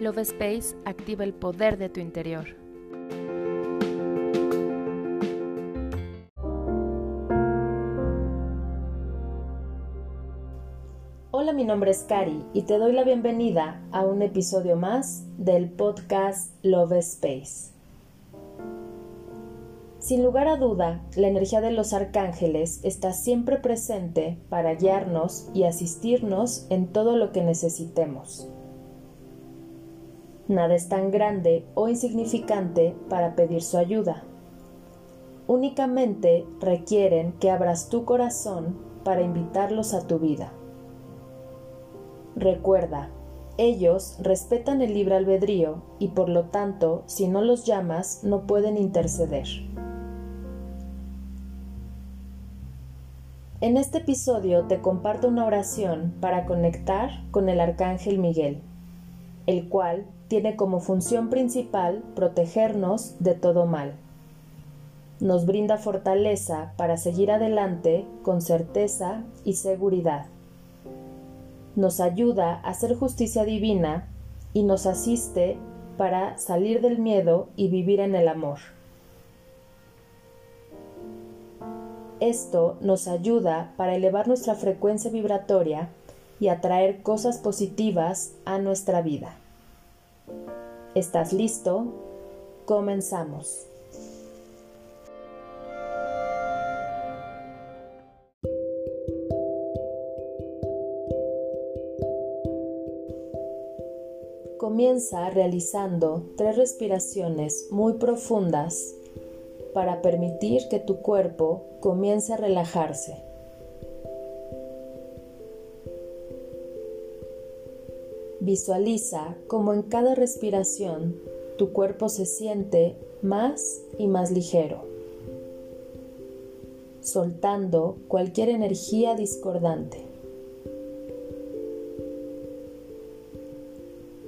Love Space activa el poder de tu interior. Hola, mi nombre es Cari y te doy la bienvenida a un episodio más del podcast Love Space. Sin lugar a duda, la energía de los arcángeles está siempre presente para guiarnos y asistirnos en todo lo que necesitemos. Nada es tan grande o insignificante para pedir su ayuda. Únicamente requieren que abras tu corazón para invitarlos a tu vida. Recuerda, ellos respetan el libre albedrío y por lo tanto, si no los llamas, no pueden interceder. En este episodio te comparto una oración para conectar con el Arcángel Miguel, el cual tiene como función principal protegernos de todo mal. Nos brinda fortaleza para seguir adelante con certeza y seguridad. Nos ayuda a hacer justicia divina y nos asiste para salir del miedo y vivir en el amor. Esto nos ayuda para elevar nuestra frecuencia vibratoria y atraer cosas positivas a nuestra vida. ¿Estás listo? Comenzamos. Comienza realizando tres respiraciones muy profundas para permitir que tu cuerpo comience a relajarse. Visualiza cómo en cada respiración tu cuerpo se siente más y más ligero, soltando cualquier energía discordante.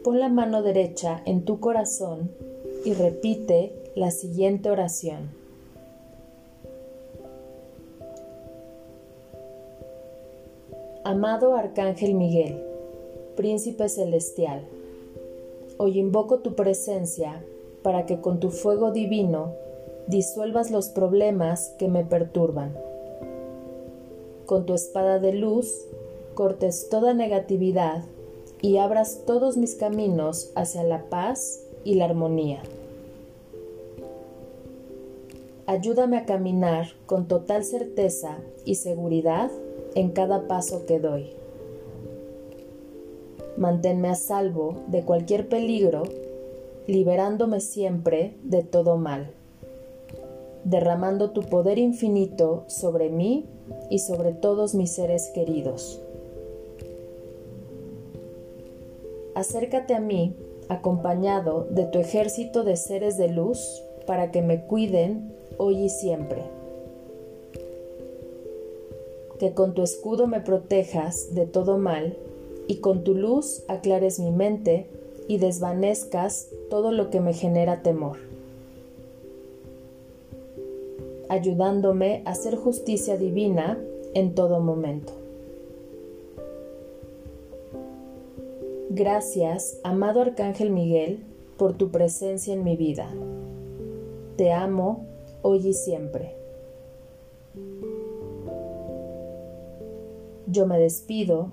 Pon la mano derecha en tu corazón y repite la siguiente oración. Amado Arcángel Miguel, Príncipe Celestial, hoy invoco tu presencia para que con tu fuego divino disuelvas los problemas que me perturban. Con tu espada de luz cortes toda negatividad y abras todos mis caminos hacia la paz y la armonía. Ayúdame a caminar con total certeza y seguridad en cada paso que doy manténme a salvo de cualquier peligro, liberándome siempre de todo mal, derramando tu poder infinito sobre mí y sobre todos mis seres queridos. Acércate a mí acompañado de tu ejército de seres de luz para que me cuiden hoy y siempre. Que con tu escudo me protejas de todo mal y con tu luz aclares mi mente y desvanezcas todo lo que me genera temor, ayudándome a hacer justicia divina en todo momento. Gracias, amado Arcángel Miguel, por tu presencia en mi vida. Te amo hoy y siempre. Yo me despido